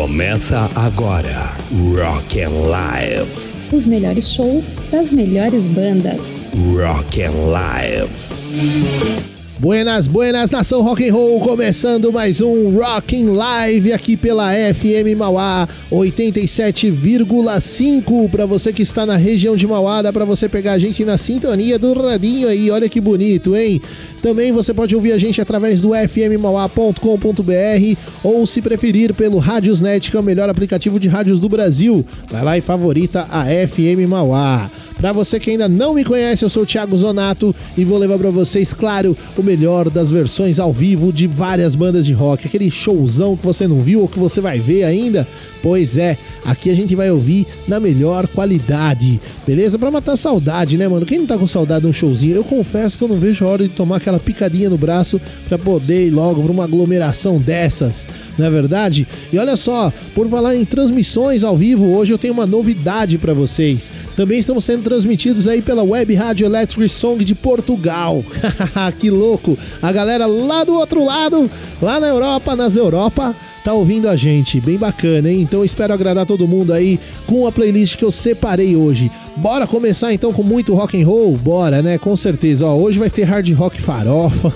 Começa agora Rock and Live. Os melhores shows das melhores bandas. Rock and Live. Buenas, buenas, nação rock and roll, começando mais um Rockin' Live aqui pela FM Mauá 87,5 para você que está na região de Mauá, dá para você pegar a gente na sintonia do radinho aí, olha que bonito, hein? Também você pode ouvir a gente através do fmmauá.com.br ou se preferir pelo Radiosnet, que é o melhor aplicativo de rádios do Brasil. Vai lá e favorita a FM Mauá. Para você que ainda não me conhece, eu sou o Thiago Zonato e vou levar para vocês, claro, o melhor das versões ao vivo de várias bandas de rock, aquele showzão que você não viu ou que você vai ver ainda. Pois é, aqui a gente vai ouvir na melhor qualidade, beleza? Para matar saudade, né, mano? Quem não tá com saudade de um showzinho? Eu confesso que eu não vejo a hora de tomar aquela picadinha no braço para poder ir logo para uma aglomeração dessas, não é verdade? E olha só, por falar em transmissões ao vivo, hoje eu tenho uma novidade para vocês. Também estamos sendo transmitidos aí pela Web Rádio Electric Song de Portugal. que louco! A galera lá do outro lado, lá na Europa, nas Europa, tá ouvindo a gente. Bem bacana, hein? Então espero agradar todo mundo aí com a playlist que eu separei hoje. Bora começar então com muito rock and roll? Bora, né? Com certeza. Ó, hoje vai ter hard rock farofa.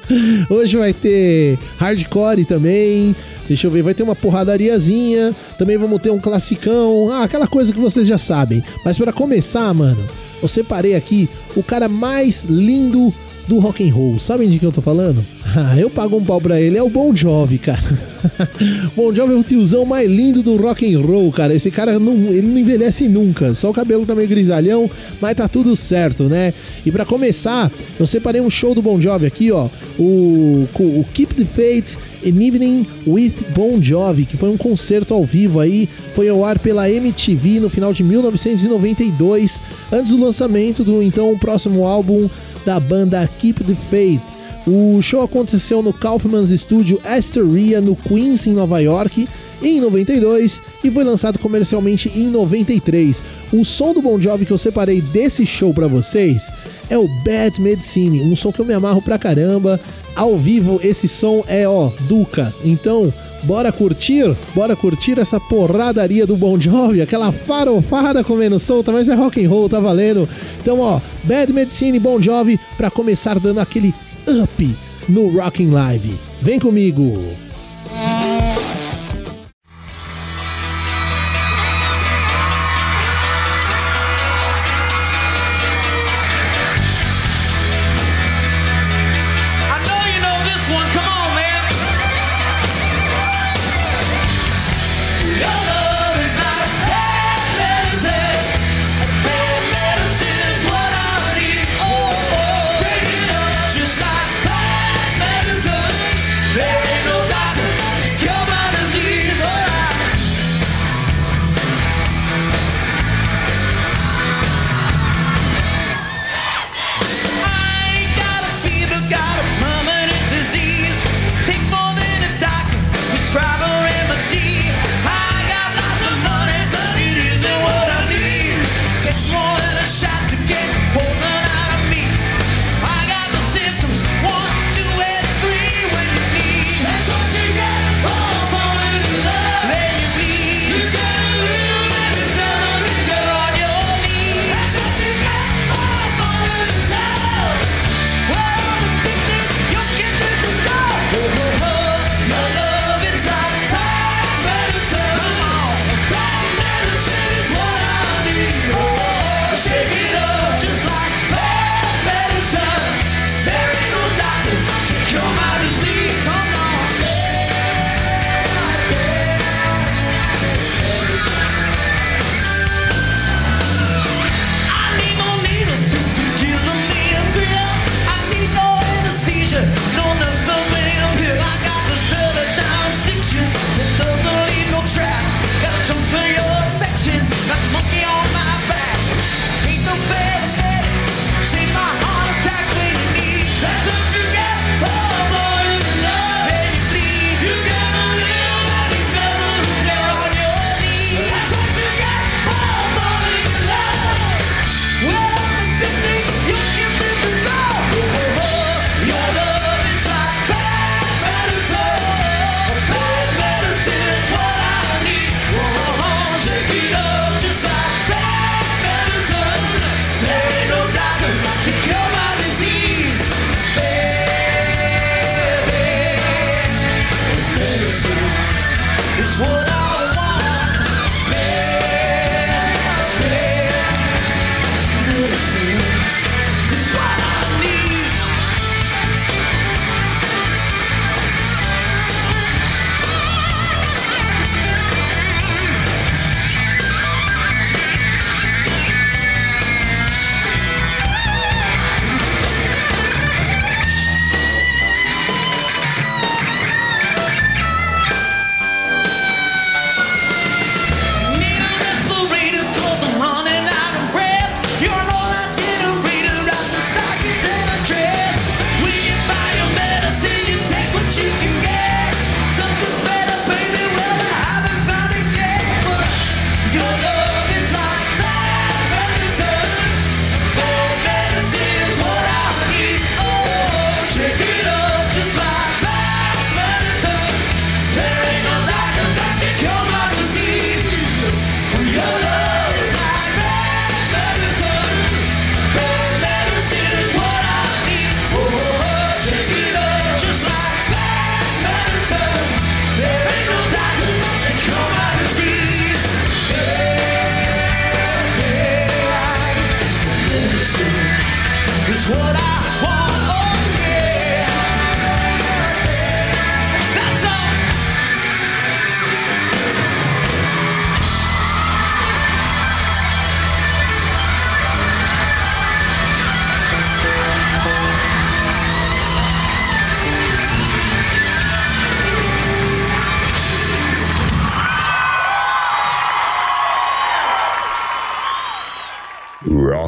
hoje vai ter hardcore também. Deixa eu ver, vai ter uma porradariazinha. Também vamos ter um classicão. Ah, aquela coisa que vocês já sabem. Mas para começar, mano, eu separei aqui o cara mais lindo do rock and roll. Sabem de quem eu tô falando? Ah, eu pago um pau pra ele, é o Bon Jovi, cara. bon Jovi é o tiozão mais lindo do rock and roll, cara. Esse cara não, ele não envelhece nunca. Só o cabelo tá meio grisalhão, mas tá tudo certo, né? E para começar, eu separei um show do Bon Jovi aqui, ó. O, o Keep the Faith An Evening with Bon Jovi, que foi um concerto ao vivo aí, foi ao ar pela MTV no final de 1992, antes do lançamento do então próximo álbum da banda Keep the Faith. O show aconteceu no Kaufman's Studio Astoria, no Queens, em Nova York, em 92 e foi lançado comercialmente em 93. O som do Bon Jovi que eu separei desse show para vocês é o Bad Medicine, um som que eu me amarro pra caramba. Ao vivo, esse som é, ó, Duca. Então, bora curtir? Bora curtir essa porradaria do Bon Jovi, aquela farofada comendo solta, mas é rock and roll, tá valendo. Então, ó, Bad Medicine Bon Jovi pra começar dando aquele up no Rocking Live. Vem comigo!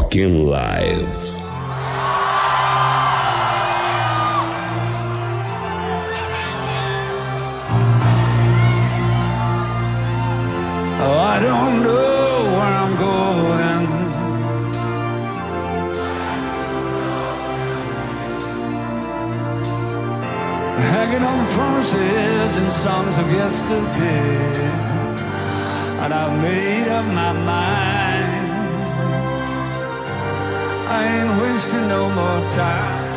fucking live. Oh, I don't know where I'm going. Hanging on the promises and songs of yesterday. And I've made up my mind. to no more time.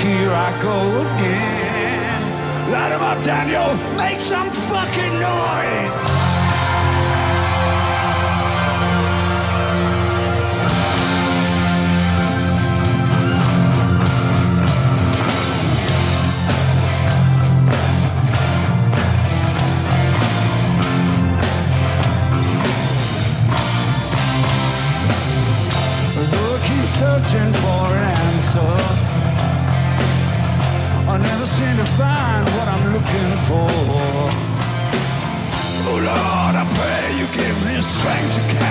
Here I go again. Light 'em up, Daniel. Make some fucking noise. searching for an answer. I never seem to find what I'm looking for. Oh Lord, I pray you give me strength to carry.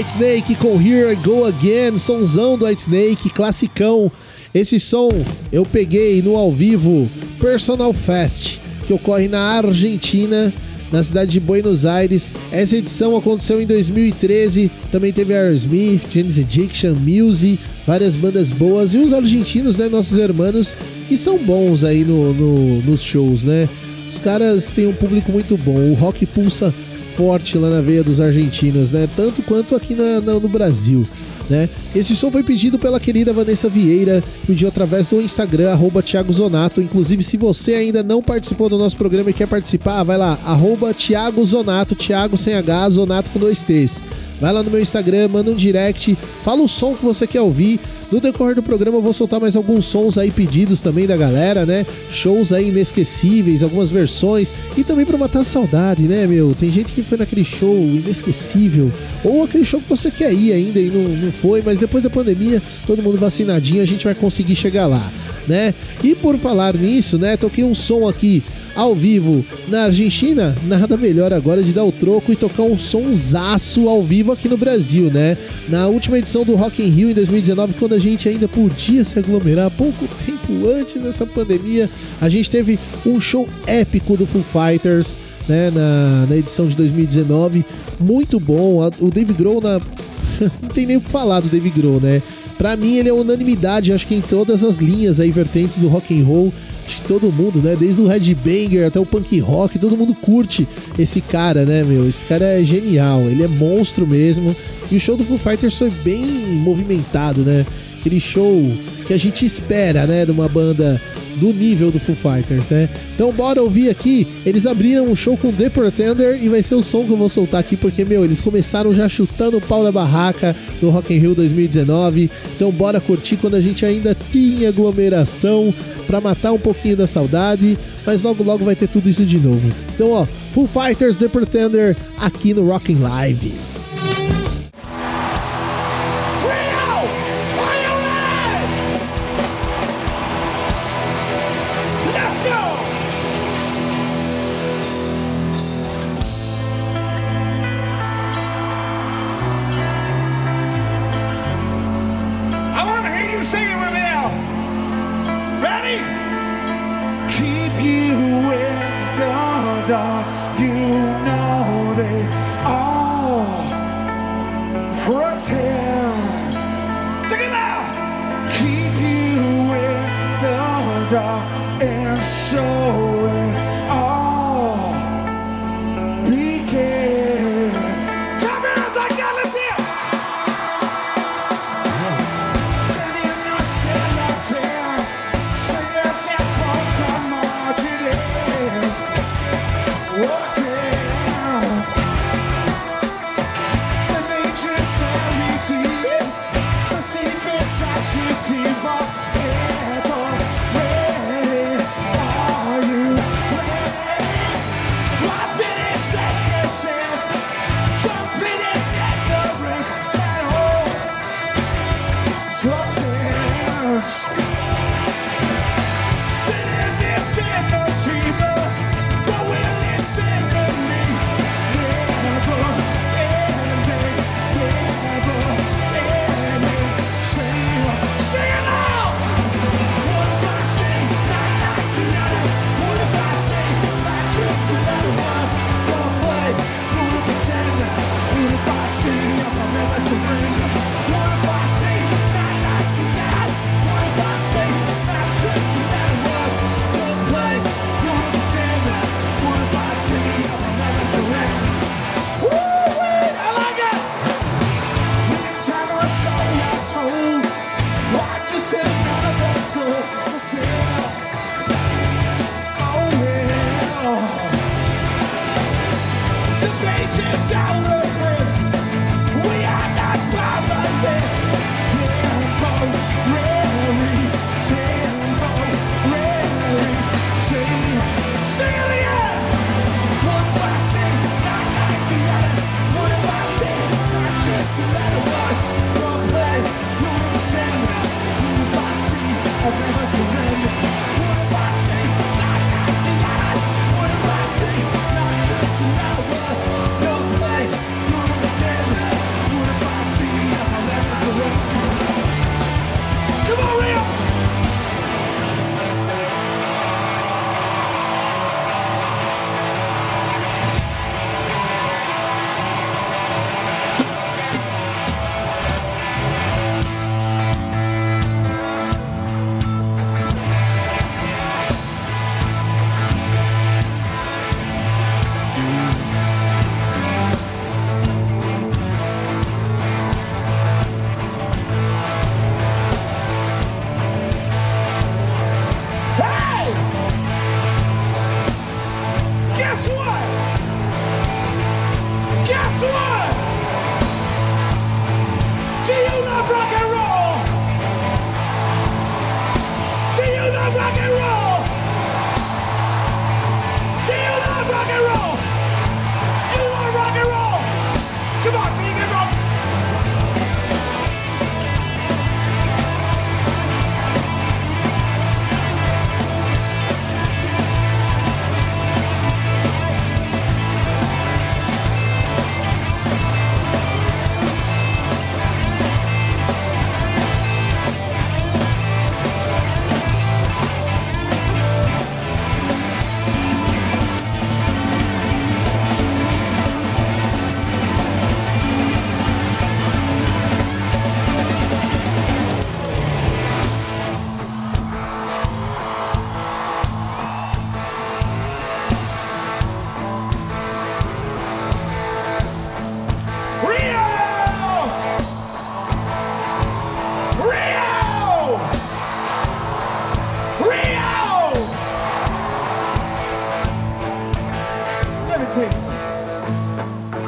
White Snake com Here I Go Again, sonzão do White Snake, classicão. Esse som eu peguei no ao vivo Personal Fest, que ocorre na Argentina, na cidade de Buenos Aires. Essa edição aconteceu em 2013, também teve Aerosmith, James Addiction, Muse, várias bandas boas e os argentinos, né, nossos hermanos, que são bons aí no, no nos shows, né? Os caras têm um público muito bom, o rock pulsa forte lá na veia dos argentinos, né? Tanto quanto aqui na- na- no Brasil. Né? Esse som foi pedido pela querida Vanessa Vieira, pediu através do Instagram, arroba Thiago Zonato. Inclusive, se você ainda não participou do nosso programa e quer participar, vai lá, arroba Thiago Zonato, Thiago sem H, Zonato com dois T's. Vai lá no meu Instagram, manda um direct, fala o som que você quer ouvir. No decorrer do programa eu vou soltar mais alguns sons aí pedidos também da galera, né? Shows aí inesquecíveis, algumas versões e também pra matar a saudade, né, meu? Tem gente que foi naquele show inesquecível ou aquele show que você quer ir ainda e não, não foi, mas depois da pandemia, todo mundo vacinadinho, a gente vai conseguir chegar lá, né? E por falar nisso, né, toquei um som aqui ao vivo na Argentina, nada melhor agora de dar o troco e tocar um sonsaço ao vivo aqui no Brasil, né? Na última edição do Rock in Rio em 2019, quando a gente ainda podia se aglomerar, pouco tempo antes dessa pandemia, a gente teve um show épico do Foo Fighters, né? Na, na edição de 2019, muito bom. O Dave Grohl na não tem nem o que falar do Dave Grohl, né? Pra mim ele é unanimidade, acho que em todas as linhas aí vertentes do rock and roll, acho que todo mundo, né? Desde o headbanger até o punk rock, todo mundo curte esse cara, né, meu? Esse cara é genial, ele é monstro mesmo. E o show do Foo Fighters foi bem movimentado, né? Aquele show que a gente espera, né, de uma banda do nível do Foo Fighters, né? Então bora ouvir aqui. Eles abriram um show com The Pretender e vai ser o som que eu vou soltar aqui porque meu, eles começaram já chutando o pau na barraca no Rock in Rio 2019. Então bora curtir quando a gente ainda tinha aglomeração pra matar um pouquinho da saudade, mas logo logo vai ter tudo isso de novo. Então, ó, Foo Fighters The Pretender aqui no Rockin' Live.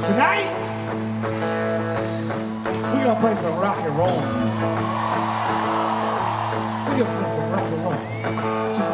Tonight, we're gonna play some rock and roll music. We're gonna play some rock and roll. Just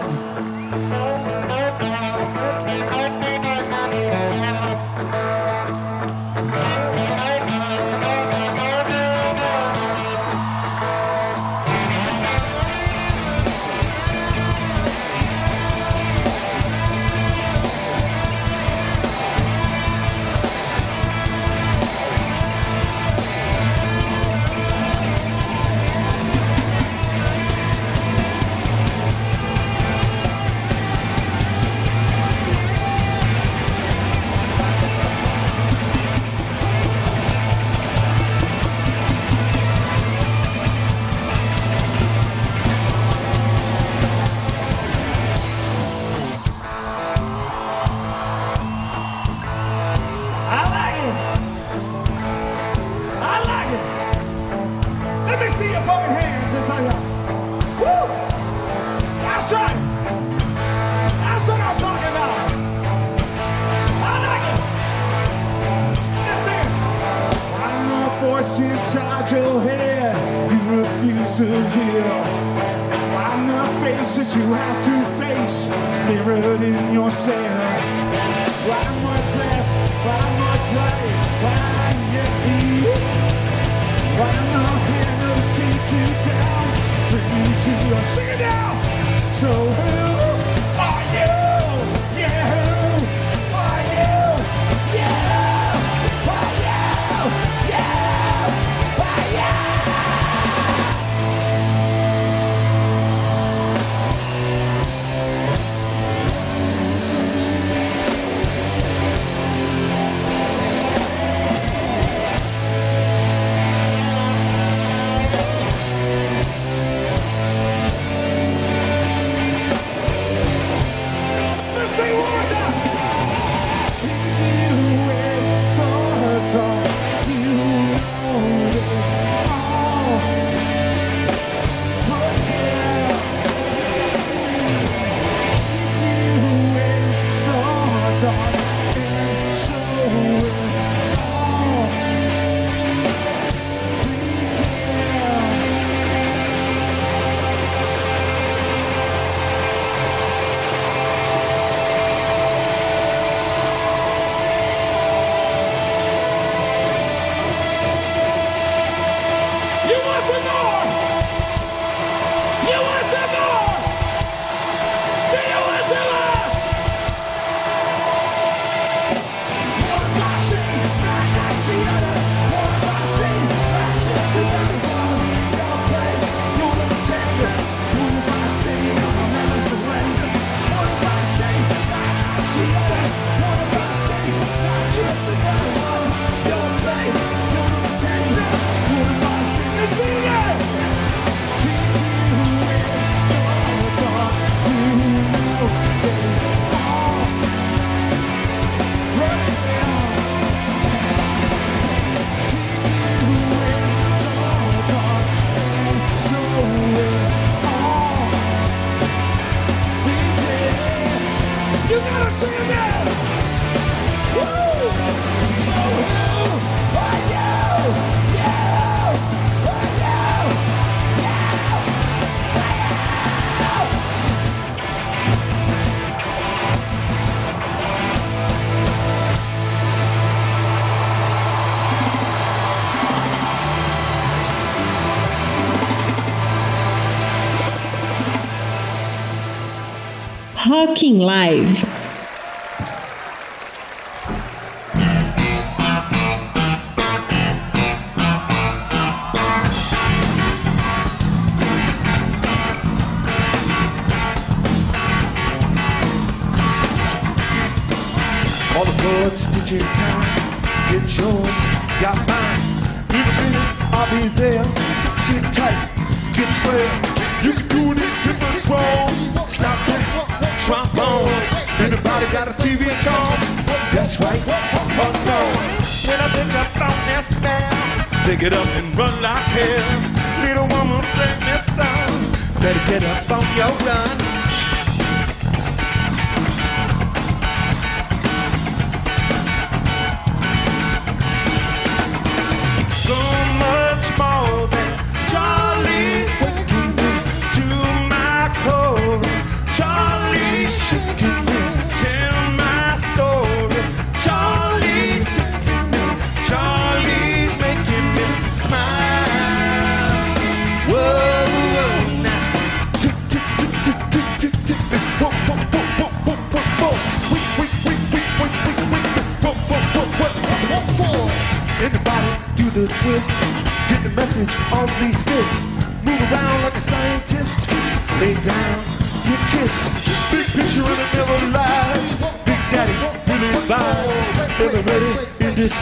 Rocking Live.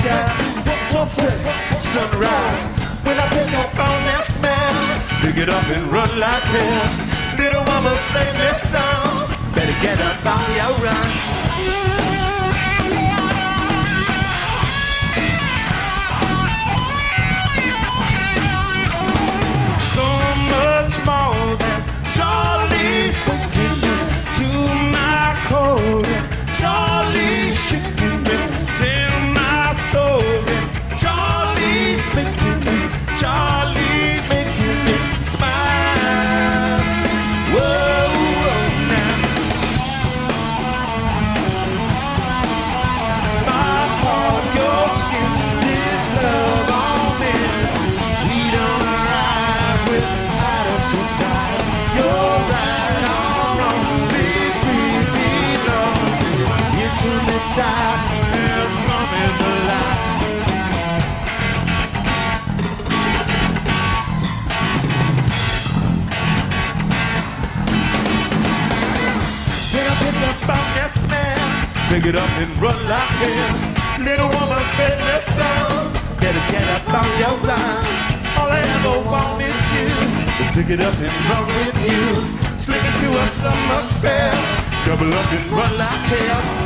Disguise. Sunset, sunrise. When I pick up on that smell, pick it up and run like hell. Little mama sing this song. Better get up on your run. Pick it up and run like hell. Little woman said, listen, better get up on your line. All I ever wanted to is pick it up and run with you. Slip into a summer spell, double up and run like hell.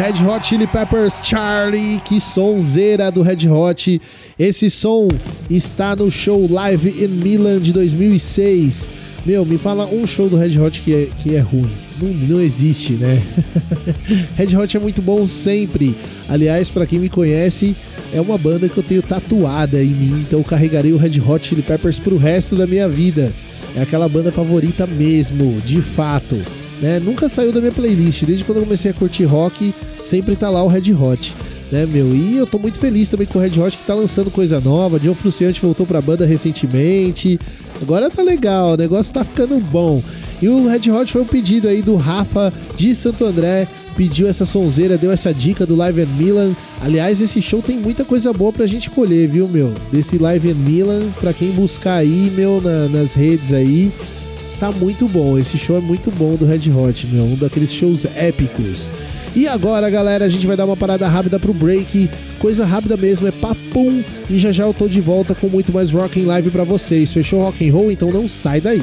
Red Hot Chili Peppers Charlie, que sonzeira do Red Hot. Esse som está no show Live in Milan de 2006. Meu, me fala um show do Red Hot que é, que é ruim. Não, não existe, né? Red Hot é muito bom sempre. Aliás, para quem me conhece, é uma banda que eu tenho tatuada em mim, então carregarei o Red Hot Chili Peppers pro resto da minha vida. é aquela banda favorita mesmo, de fato. Né? Nunca saiu da minha playlist, desde quando eu comecei a curtir rock, sempre tá lá o Red Hot. Né, meu? E eu tô muito feliz também com o Red Hot que tá lançando coisa nova. John Fruciante voltou pra banda recentemente. Agora tá legal, o negócio tá ficando bom. E o Red Hot foi um pedido aí do Rafa de Santo André. Pediu essa sonzeira, deu essa dica do Live at Milan. Aliás, esse show tem muita coisa boa pra gente colher, viu, meu? Desse Live at Milan, pra quem buscar aí, meu, na- nas redes aí. Tá muito bom, esse show é muito bom do Red Hot, meu, um daqueles shows épicos. E agora, galera, a gente vai dar uma parada rápida pro break. Coisa rápida mesmo, é papum. E já já eu tô de volta com muito mais Rockin' Live pra vocês. Fechou rock and roll? Então não sai daí.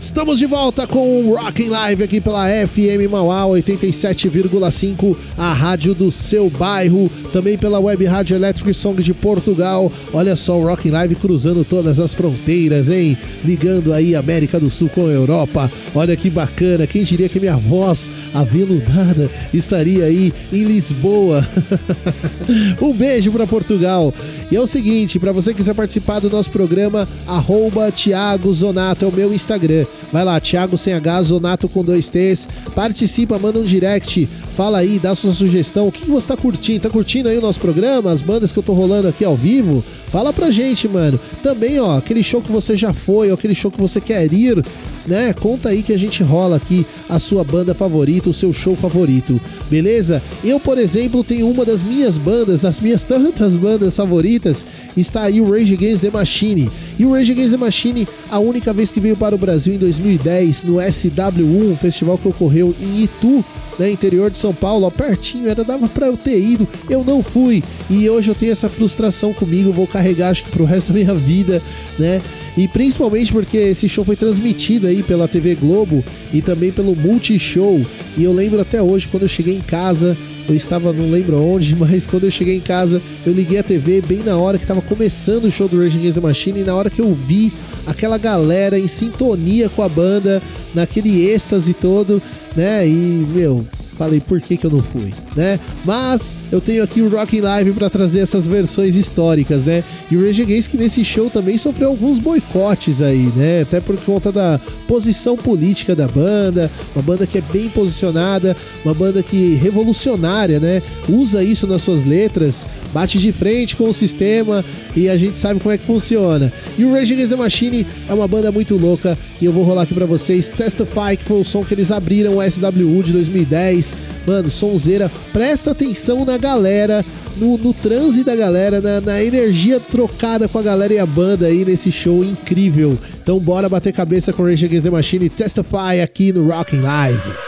Estamos de volta com o Rockin' Live aqui pela FM Mauá 87,5, a rádio do seu bairro, também pela web rádio Electric Song de Portugal. Olha só o Rockin' Live cruzando todas as fronteiras, hein? Ligando aí América do Sul com a Europa. Olha que bacana, quem diria que minha voz aveludada estaria aí em Lisboa. um beijo para Portugal. E é o seguinte, para você que quiser participar do nosso programa, arroba Thiago Zonato é o meu Instagram. Vai lá, Thiago sem H, Zonato com dois T's. Participa, manda um direct, fala aí, dá sua sugestão. O que que você tá curtindo? Tá curtindo aí o nosso programa? As bandas que eu tô rolando aqui ao vivo? Fala pra gente, mano. Também, ó, aquele show que você já foi, ou aquele show que você quer ir, né? Conta aí que a gente rola aqui a sua banda favorita, o seu show favorito, beleza? Eu, por exemplo, tenho uma das minhas bandas, das minhas tantas bandas favoritas, está aí o Rage Against the Machine. E o Rage Against the Machine, a única vez que veio para o Brasil em 2010, no SW1, um festival que ocorreu em Itu, né, interior de São Paulo, ó, pertinho, era dava pra eu ter ido, eu não fui. E hoje eu tenho essa frustração comigo, vou carregar acho que pro resto da minha vida, né? E principalmente porque esse show foi transmitido aí pela TV Globo e também pelo Multishow. E eu lembro até hoje quando eu cheguei em casa, eu estava, não lembro onde, mas quando eu cheguei em casa, eu liguei a TV bem na hora que estava começando o show do Rage Against the Machine e na hora que eu vi aquela galera em sintonia com a banda, naquele êxtase todo, né? E, meu, falei por que, que eu não fui, né? Mas eu tenho aqui o Rockin' Live para trazer essas versões históricas, né? E o Rage Against que nesse show também sofreu alguns boicotes aí, né? Até por conta da posição política da banda, uma banda que é bem posicionada, uma banda que revolucionária, né? Usa isso nas suas letras, bate de frente com o sistema e a gente sabe como é que funciona. E o Rage Against the Machine é uma banda muito louca e eu vou rolar aqui pra vocês Testify, que foi o som que eles abriram o SWU de 2010. Mano, sonzeira, presta atenção na galera, no, no transe da galera, na, na energia trocada com a galera e a banda aí nesse show incrível. Então bora bater cabeça com Rage Against the Machine e Testify aqui no Rockin' Live.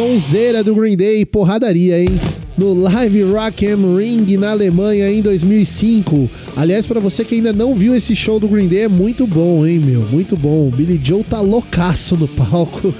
Sonzeira do Green Day, porradaria, hein? No Live Rock am Ring na Alemanha em 2005. Aliás, pra você que ainda não viu esse show do Green Day, é muito bom, hein, meu? Muito bom. O Billy Joe tá loucaço no palco.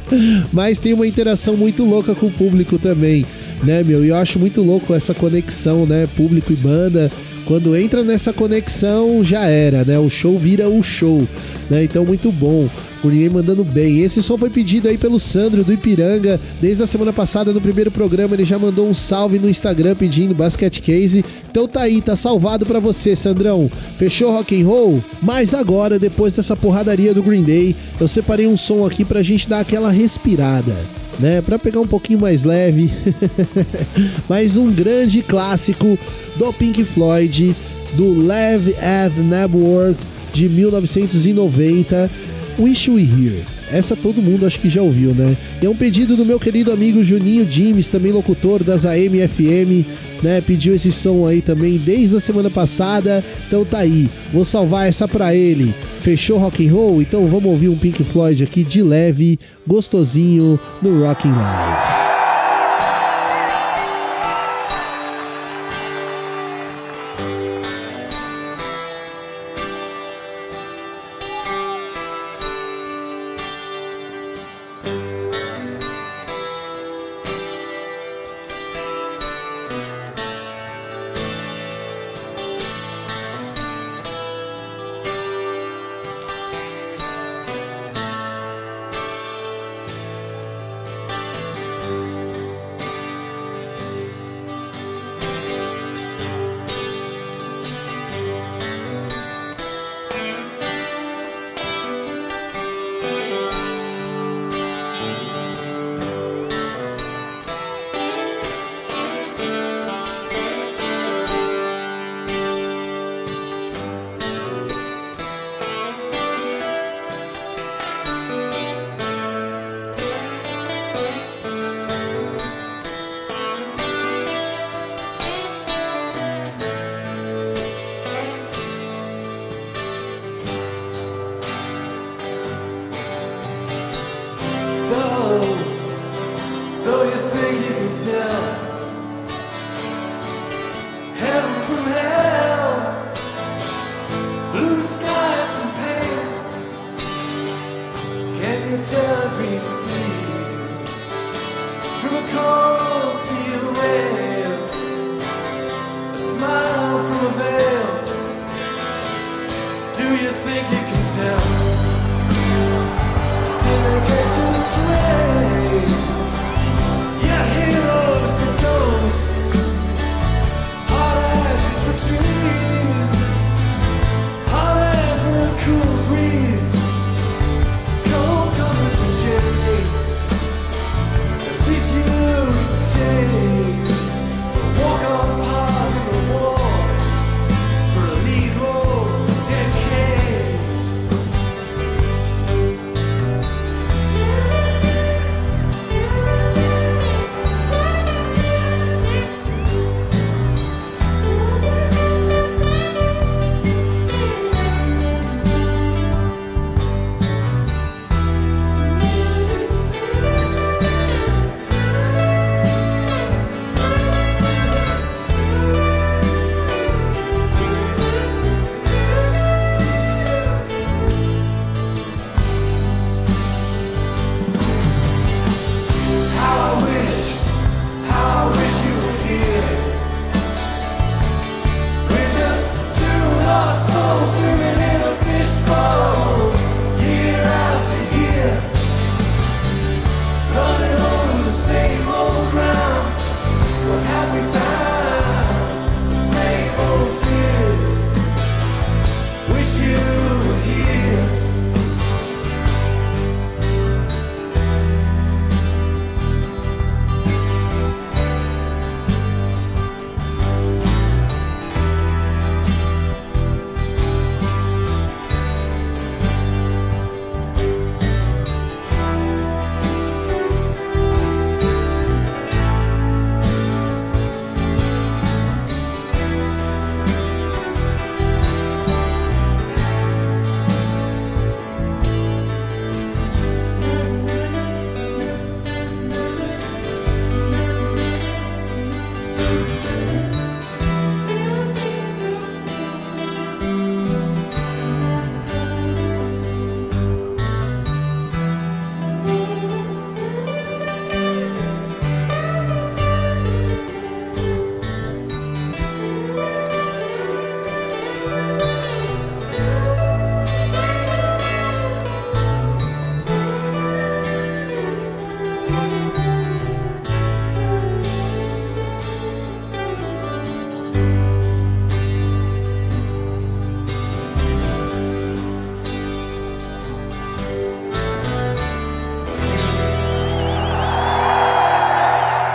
Mas tem uma interação muito louca com o público também, né, meu? E eu acho muito louco essa conexão, né? Público e banda. Quando entra nessa conexão, já era, né? O show vira o show, né? Então, muito bom. O Ninguém mandando bem. Esse som foi pedido aí pelo Sandro do Ipiranga. Desde a semana passada, no primeiro programa, ele já mandou um salve no Instagram pedindo Basket Case. Então tá aí, tá salvado pra você, Sandrão. Fechou rock and roll? Mas agora, depois dessa porradaria do Green Day, eu separei um som aqui pra gente dar aquela respirada né? Para pegar um pouquinho mais leve. Mais um grande clássico do Pink Floyd, do Live at Network de 1990, Wish We Here. Essa todo mundo acho que já ouviu, né? E é um pedido do meu querido amigo Juninho Dimes, também locutor das AM FM, né? Pediu esse som aí também desde a semana passada. Então tá aí, vou salvar essa pra ele. Fechou rock and roll? Então vamos ouvir um Pink Floyd aqui de leve, gostosinho no Rocking Live.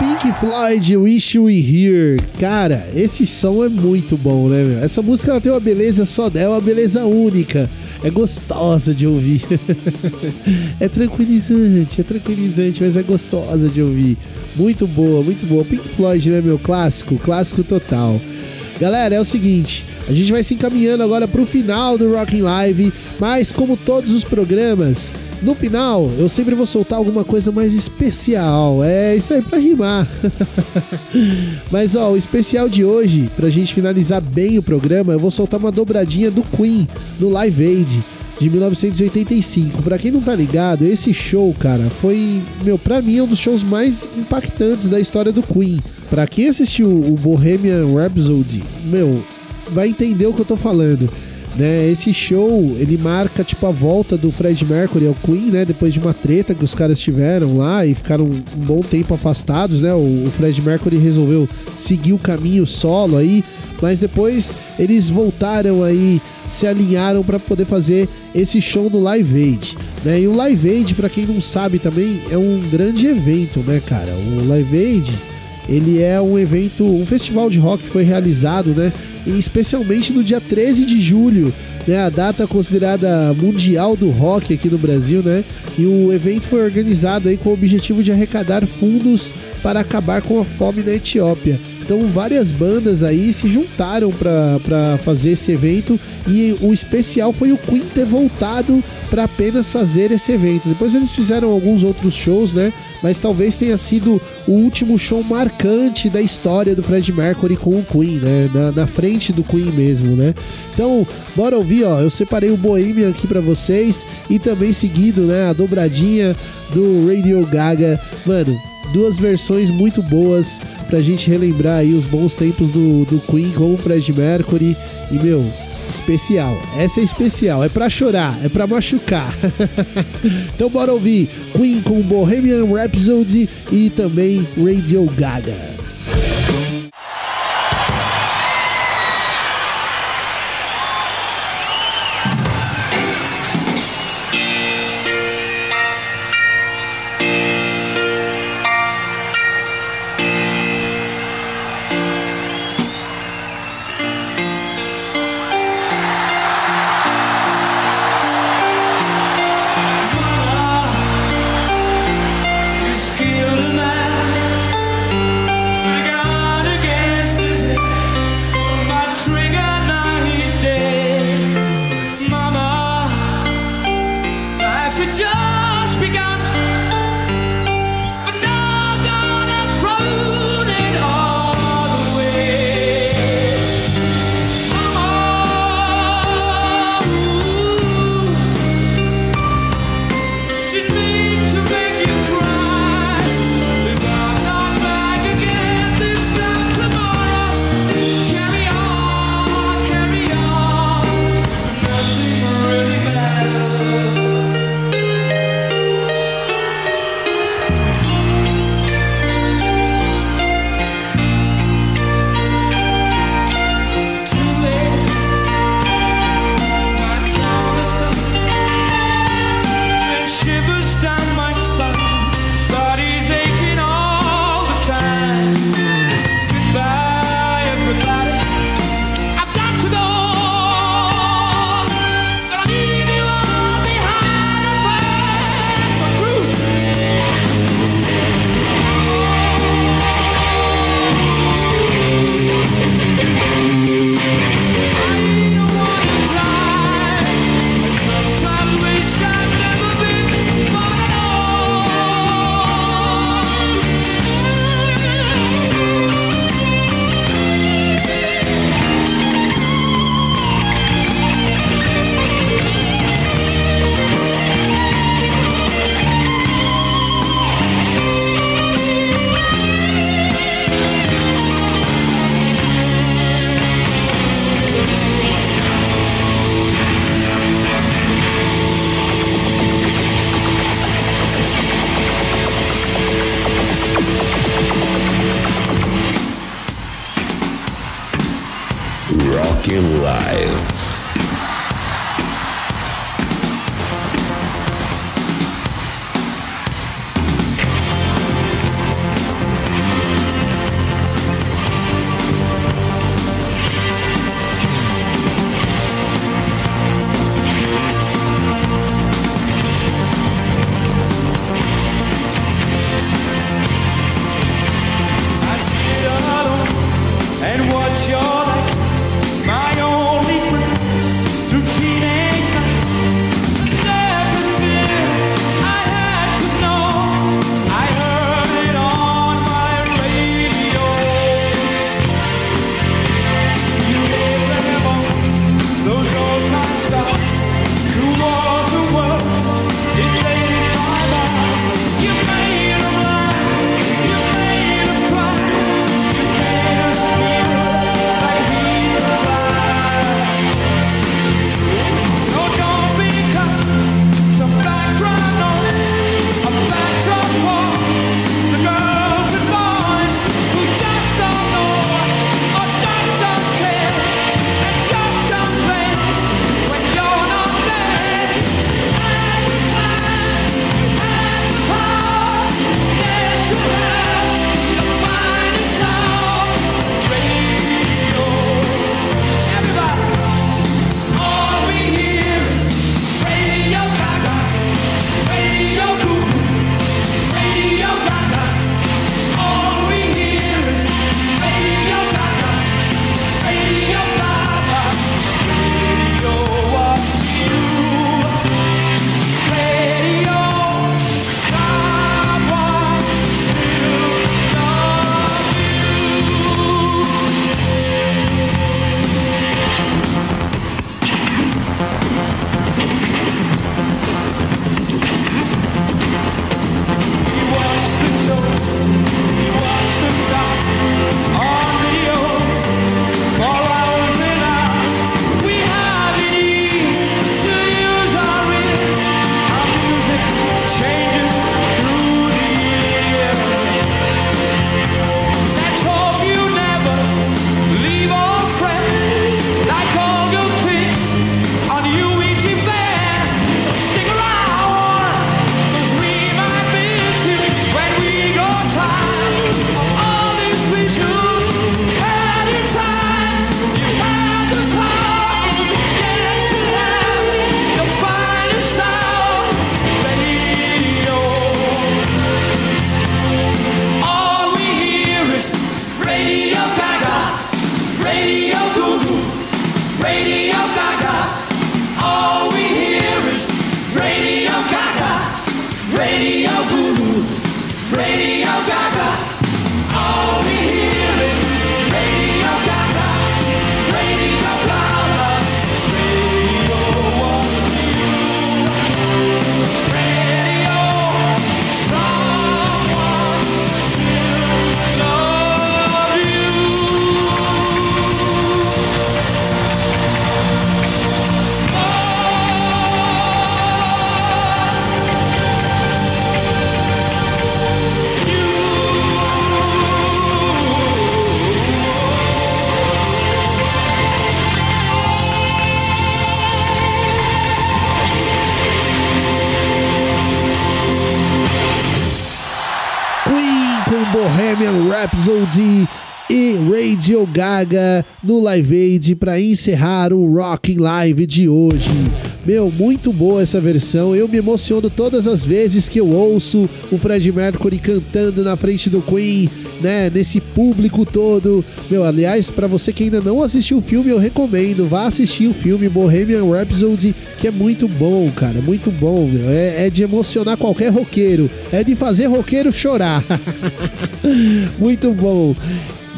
Pink Floyd, Wish You Were Here. Cara, esse som é muito bom, né, meu? Essa música ela tem uma beleza só dela, uma beleza única. É gostosa de ouvir. é tranquilizante, é tranquilizante, mas é gostosa de ouvir. Muito boa, muito boa. Pink Floyd, né, meu? Clássico, clássico total. Galera, é o seguinte, a gente vai se encaminhando agora pro final do Rocking Live, mas como todos os programas, no final eu sempre vou soltar alguma coisa mais especial. É isso aí pra rimar. mas ó, o especial de hoje, pra gente finalizar bem o programa, eu vou soltar uma dobradinha do Queen no Live Aid de 1985. Pra quem não tá ligado, esse show, cara, foi, meu, pra mim é um dos shows mais impactantes da história do Queen. Pra quem assistiu o Bohemian Rhapsody, meu, vai entender o que eu tô falando. Né, esse show, ele marca tipo a volta do Fred Mercury ao Queen, né, depois de uma treta que os caras tiveram lá e ficaram um bom tempo afastados, né? O, Fred Mercury resolveu seguir o caminho solo aí, mas depois eles voltaram aí, se alinharam para poder fazer esse show no Live Aid, né? E o Live Aid, para quem não sabe também, é um grande evento, né, cara? O Live Aid ele é um evento, um festival de rock que foi realizado, né? Especialmente no dia 13 de julho, né? A data considerada mundial do rock aqui no Brasil, né? E o evento foi organizado aí com o objetivo de arrecadar fundos para acabar com a fome na Etiópia. Então várias bandas aí se juntaram para fazer esse evento e o especial foi o Queen ter voltado para apenas fazer esse evento. Depois eles fizeram alguns outros shows, né? Mas talvez tenha sido o último show marcante da história do Fred Mercury com o Queen, né? Na, na frente do Queen mesmo, né? Então, bora ouvir, ó. Eu separei o Bohemian aqui para vocês e também seguido, né? A dobradinha do Radio Gaga. Mano, duas versões muito boas pra gente relembrar aí os bons tempos do, do Queen com o Fred Mercury. E, meu, especial. Essa é especial, é pra chorar, é pra machucar. então bora ouvir Queen com Bohemian Rhapsody e também Radio Gaga. Bohemian Rhapsody e Radio Gaga no Live Aid para encerrar o Rocking Live de hoje. Meu, muito boa essa versão. Eu me emociono todas as vezes que eu ouço o Fred Mercury cantando na frente do Queen, né? Nesse público todo. Meu, aliás, para você que ainda não assistiu o filme, eu recomendo. Vá assistir o filme Bohemian Rhapsody, que é muito bom, cara. Muito bom, meu. É, é de emocionar qualquer roqueiro. É de fazer roqueiro chorar. muito bom.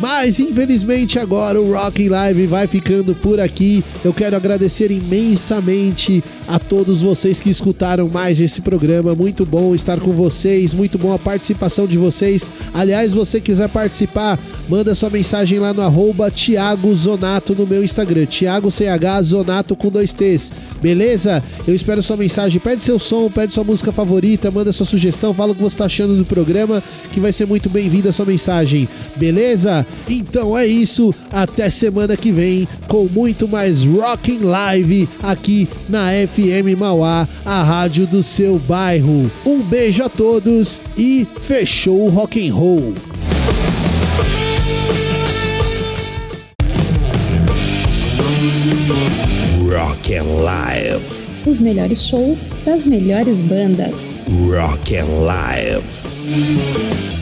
Mas infelizmente agora o Rocking Live vai ficando por aqui. Eu quero agradecer imensamente a todos vocês que escutaram mais esse programa. Muito bom estar com vocês, muito bom a participação de vocês. Aliás, você quiser participar, manda sua mensagem lá no arroba Thiago Zonato no meu Instagram. Thiago CH Zonato com dois T's. Beleza? Eu espero sua mensagem. Pede seu som, pede sua música favorita, manda sua sugestão, fala o que você está achando do programa, que vai ser muito bem-vinda a sua mensagem. Beleza? Então é isso. Até semana que vem com muito mais Rocking Live aqui na FM Mauá, a rádio do seu bairro. Um beijo a todos e fechou o rock and roll. Rock and Live. Os melhores shows das melhores bandas. Rock and Live.